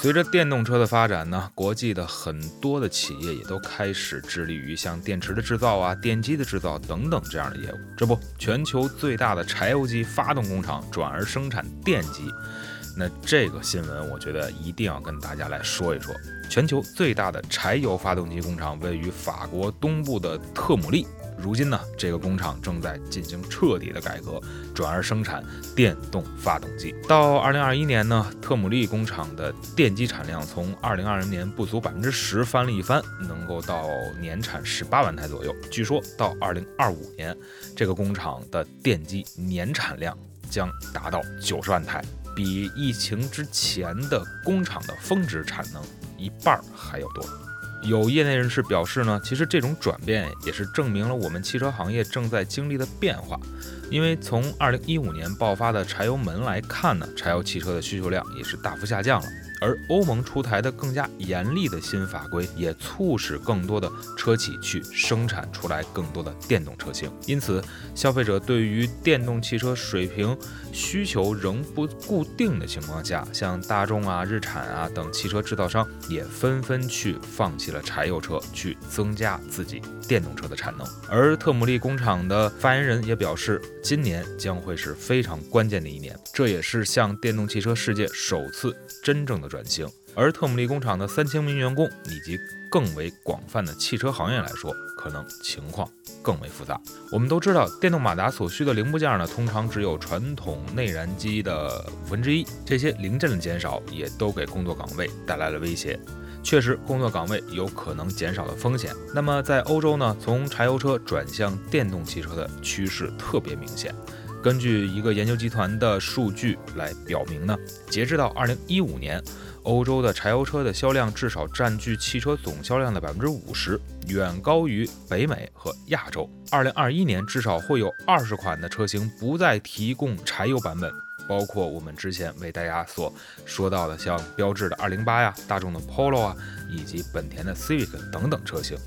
随着电动车的发展呢，国际的很多的企业也都开始致力于像电池的制造啊、电机的制造等等这样的业务。这不，全球最大的柴油机发动工厂转而生产电机，那这个新闻我觉得一定要跟大家来说一说。全球最大的柴油发动机工厂位于法国东部的特姆利。如今呢，这个工厂正在进行彻底的改革，转而生产电动发动机。到二零二一年呢，特姆利工厂的电机产量从二零二零年不足百分之十翻了一番，能够到年产十八万台左右。据说到二零二五年，这个工厂的电机年产量将达到九十万台，比疫情之前的工厂的峰值产能一半还要多。有业内人士表示呢，其实这种转变也是证明了我们汽车行业正在经历的变化。因为从二零一五年爆发的柴油门来看呢，柴油汽车的需求量也是大幅下降了。而欧盟出台的更加严厉的新法规，也促使更多的车企去生产出来更多的电动车型。因此，消费者对于电动汽车水平需求仍不固定的情况下，像大众啊、日产啊等汽车制造商也纷纷去放弃了柴油车，去增加自己电动车的产能。而特姆利工厂的发言人也表示，今年将会是非常关键的一年，这也是向电动汽车世界首次真正的。转型，而特姆利工厂的三千名员工以及更为广泛的汽车行业来说，可能情况更为复杂。我们都知道，电动马达所需的零部件呢，通常只有传统内燃机的五分之一。这些零件的减少，也都给工作岗位带来了威胁。确实，工作岗位有可能减少的风险。那么，在欧洲呢，从柴油车转向电动汽车的趋势特别明显。根据一个研究集团的数据来表明呢，截至到二零一五年，欧洲的柴油车的销量至少占据汽车总销量的百分之五十，远高于北美和亚洲。二零二一年至少会有二十款的车型不再提供柴油版本，包括我们之前为大家所说到的像标致的二零八呀、大众的 Polo 啊，以及本田的 Civic 等等车型。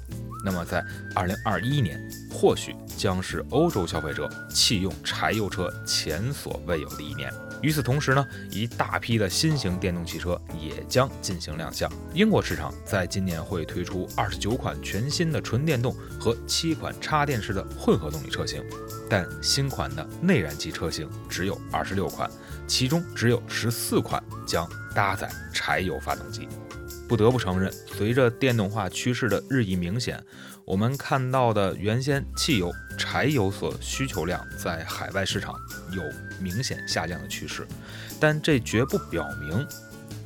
那么，在二零二一年，或许将是欧洲消费者弃用柴油车前所未有的一年。与此同时呢，一大批的新型电动汽车也将进行亮相。英国市场在今年会推出二十九款全新的纯电动和七款插电式的混合动力车型，但新款的内燃机车型只有二十六款，其中只有十四款将搭载柴油发动机。不得不承认，随着电动化趋势的日益明显，我们看到的原先汽油、柴油所需求量在海外市场有明显下降的趋势，但这绝不表明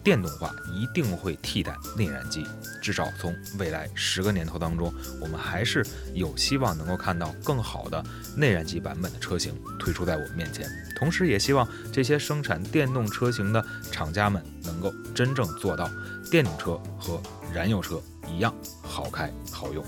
电动化一定会替代内燃机。至少从未来十个年头当中，我们还是有希望能够看到更好的内燃机版本的车型推出在我们面前。同时，也希望这些生产电动车型的厂家们能够真正做到。电动车和燃油车一样好开好用。